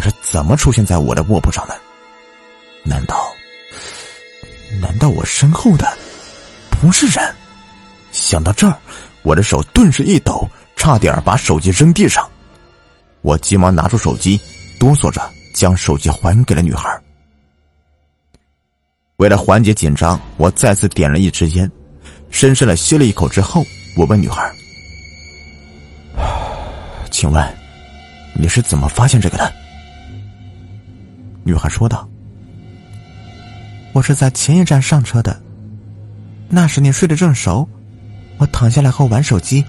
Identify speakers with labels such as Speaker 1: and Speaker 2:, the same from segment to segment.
Speaker 1: 是怎么出现在我的卧铺上的？难道，难道我身后的不是人？想到这儿，我的手顿时一抖，差点把手机扔地上。我急忙拿出手机，哆嗦着将手机还给了女孩。为了缓解紧张，我再次点了一支烟，深深的吸了一口之后，我问女孩：“ 请问，你是怎么发现这个的？”女孩说道：“
Speaker 2: 我是在前一站上车的，那时你睡得正熟，我躺下来后玩手机，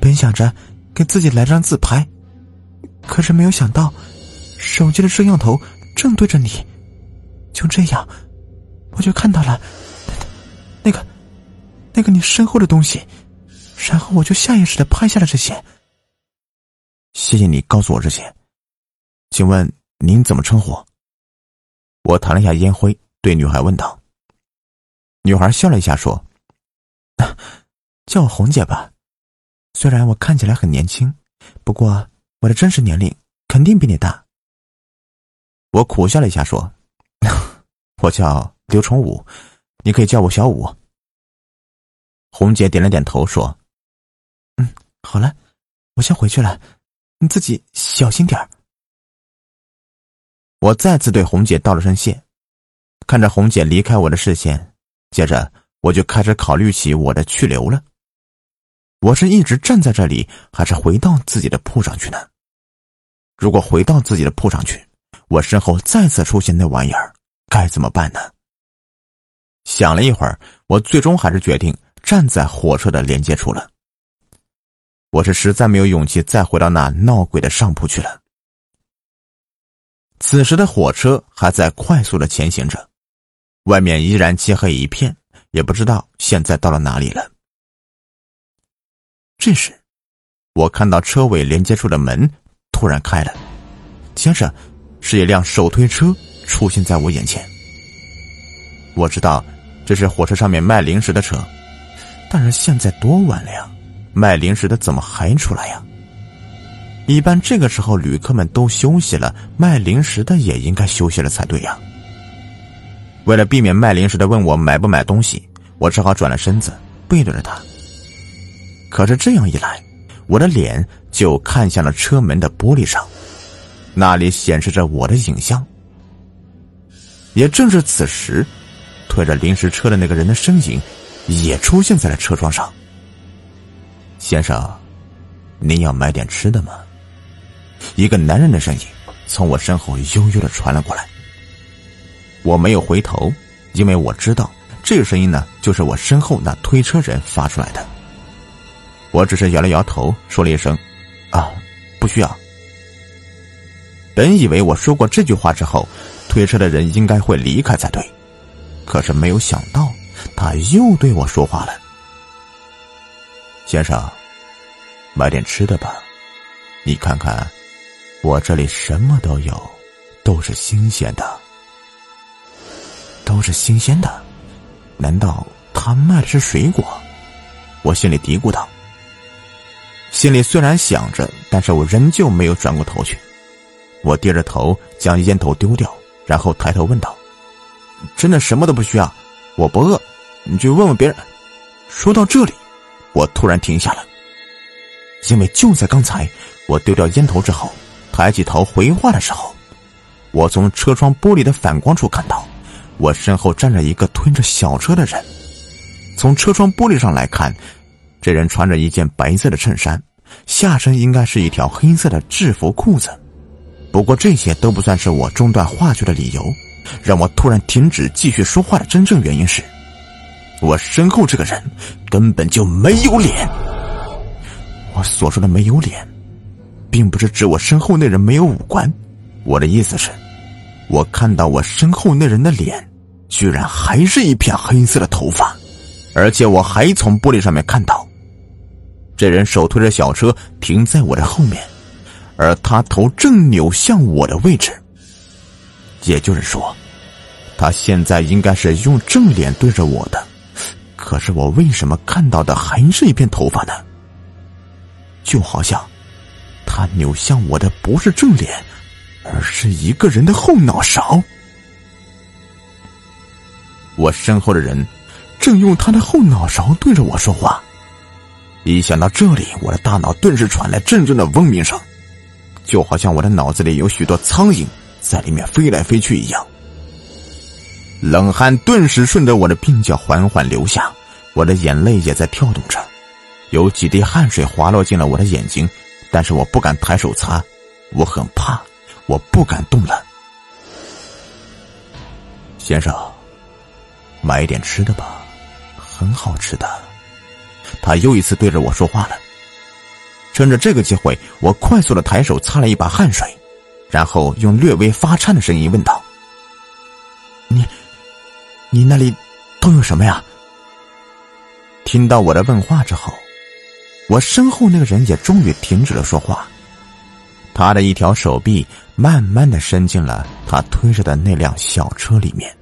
Speaker 2: 本想着给自己来张自拍，可是没有想到，手机的摄像头正对着你，就这样。”我就看到了，那个，那个你身后的东西，然后我就下意识的拍下了这些。
Speaker 1: 谢谢你告诉我这些，请问您怎么称呼？我弹了一下烟灰，对女孩问道。女孩笑了一下说：“
Speaker 2: 叫我红姐吧，虽然我看起来很年轻，不过我的真实年龄肯定比你大。”
Speaker 1: 我苦笑了一下说：“我叫。”刘崇武，你可以叫我小五。红姐点了点头，说：“
Speaker 2: 嗯，好了，我先回去了，你自己小心点儿。”
Speaker 1: 我再次对红姐道了声谢，看着红姐离开我的视线，接着我就开始考虑起我的去留了。我是一直站在这里，还是回到自己的铺上去呢？如果回到自己的铺上去，我身后再次出现那玩意儿，该怎么办呢？想了一会儿，我最终还是决定站在火车的连接处了。我是实在没有勇气再回到那闹鬼的上铺去了。此时的火车还在快速的前行着，外面依然漆黑一片，也不知道现在到了哪里了。这时，我看到车尾连接处的门突然开了，接着是一辆手推车出现在我眼前。我知道。这是火车上面卖零食的车，但是现在多晚了呀，卖零食的怎么还出来呀？一般这个时候旅客们都休息了，卖零食的也应该休息了才对呀。为了避免卖零食的问我买不买东西，我只好转了身子，背对着他。可是这样一来，我的脸就看向了车门的玻璃上，那里显示着我的影像。也正是此时。推着零食车的那个人的身影，也出现在了车窗上。先生，您要买点吃的吗？一个男人的声音从我身后悠悠的传了过来。我没有回头，因为我知道这个声音呢，就是我身后那推车人发出来的。我只是摇了摇头，说了一声：“啊，不需要。”本以为我说过这句话之后，推车的人应该会离开才对。可是没有想到，他又对我说话了。先生，买点吃的吧，你看看，我这里什么都有，都是新鲜的，都是新鲜的。难道他卖的是水果？我心里嘀咕道。心里虽然想着，但是我仍旧没有转过头去。我低着头将烟头丢掉，然后抬头问道。真的什么都不需要，我不饿，你去问问别人。说到这里，我突然停下了，因为就在刚才，我丢掉烟头之后，抬起头回话的时候，我从车窗玻璃的反光处看到，我身后站着一个推着小车的人。从车窗玻璃上来看，这人穿着一件白色的衬衫，下身应该是一条黑色的制服裤子。不过这些都不算是我中断话剧的理由。让我突然停止继续说话的真正原因是，我身后这个人根本就没有脸。我所说的没有脸，并不是指我身后那人没有五官，我的意思是，我看到我身后那人的脸，居然还是一片黑色的头发，而且我还从玻璃上面看到，这人手推着小车停在我的后面，而他头正扭向我的位置。也就是说，他现在应该是用正脸对着我的，可是我为什么看到的还是一片头发呢？就好像他扭向我的不是正脸，
Speaker 2: 而是一个人的后脑勺。我身后的人正用他的后脑勺对着我说话。一想到这里，我的大脑顿时传来阵阵的嗡鸣声，就好像我的脑子里有许多苍蝇在里面飞来飞去一样。冷汗顿时顺着我的鬓角缓缓流下，我的眼泪也在跳动着，有几滴汗水滑落进了我的眼睛，但是我不敢抬手擦，我很怕，我不敢动了。先生，买一点吃的吧，很好吃的。他又一次对着我说话了。趁着这个机会，我快速的抬手擦了一把汗水，然后用略微发颤的声音问道：“你，你那里都有什么呀？”听到我的问话之后，我身后那个人也终于停止了说话。他的一条手臂慢慢的伸进了他推着的那辆小车里面。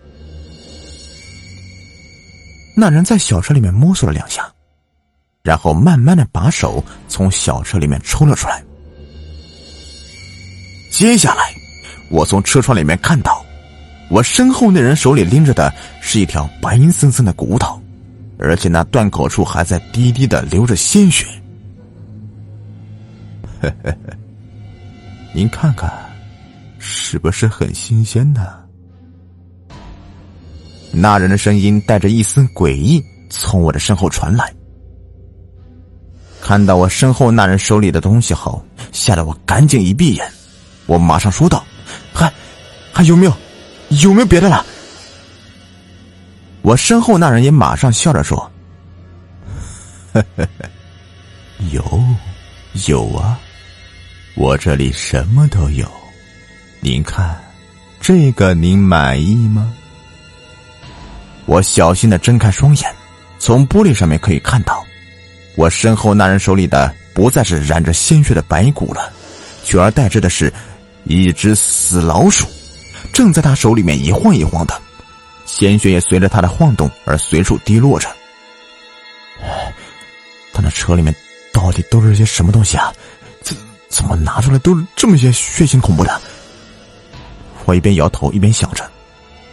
Speaker 2: 那人在小车里面摸索了两下。然后慢慢的把手从小车里面抽了出来。接下来，我从车窗里面看到，我身后那人手里拎着的是一条白森森的骨头，而且那断口处还在滴滴的流着鲜血。呵呵呵，您看看，是不是很新鲜呢？那人的声音带着一丝诡异，从我的身后传来。看到我身后那人手里的东西后，吓得我赶紧一闭眼。我马上说道：“还还有没有？有没有别的了？”我身后那人也马上笑着说：“，有有啊，我这里什么都有。您看，这个您满意吗？”我小心的睁开双眼，从玻璃上面可以看到。我身后那人手里的不再是染着鲜血的白骨了，取而代之的是一只死老鼠，正在他手里面一晃一晃的，鲜血也随着他的晃动而随处滴落着。他那车里面到底都是些什么东西啊？怎怎么拿出来都是这么些血腥恐怖的？我一边摇头一边想着，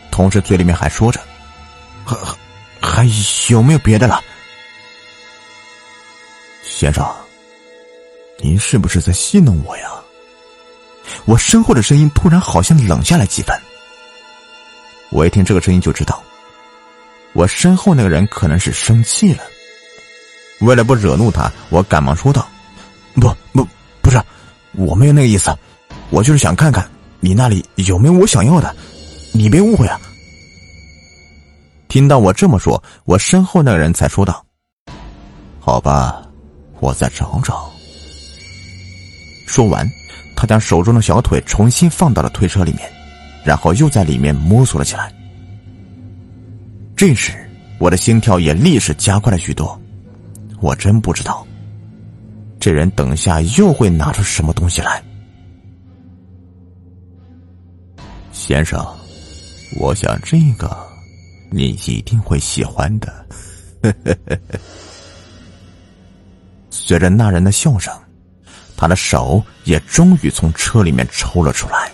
Speaker 2: 同时嘴里面还说着：“还还有没有别的了？”先生，您是不是在戏弄我呀？我身后的声音突然好像冷下来几分。我一听这个声音就知道，我身后那个人可能是生气了。为了不惹怒他，我赶忙说道：“不不，不是，我没有那个意思，我就是想看看你那里有没有我想要的，你别误会啊。”听到我这么说，我身后那个人才说道：“好吧。”我再找找。说完，他将手中的小腿重新放到了推车里面，然后又在里面摸索了起来。这时，我的心跳也立时加快了许多。我真不知道，这人等下又会拿出什么东西来。先生，我想这个你一定会喜欢的。呵呵。随着那人的笑声，他的手也终于从车里面抽了出来。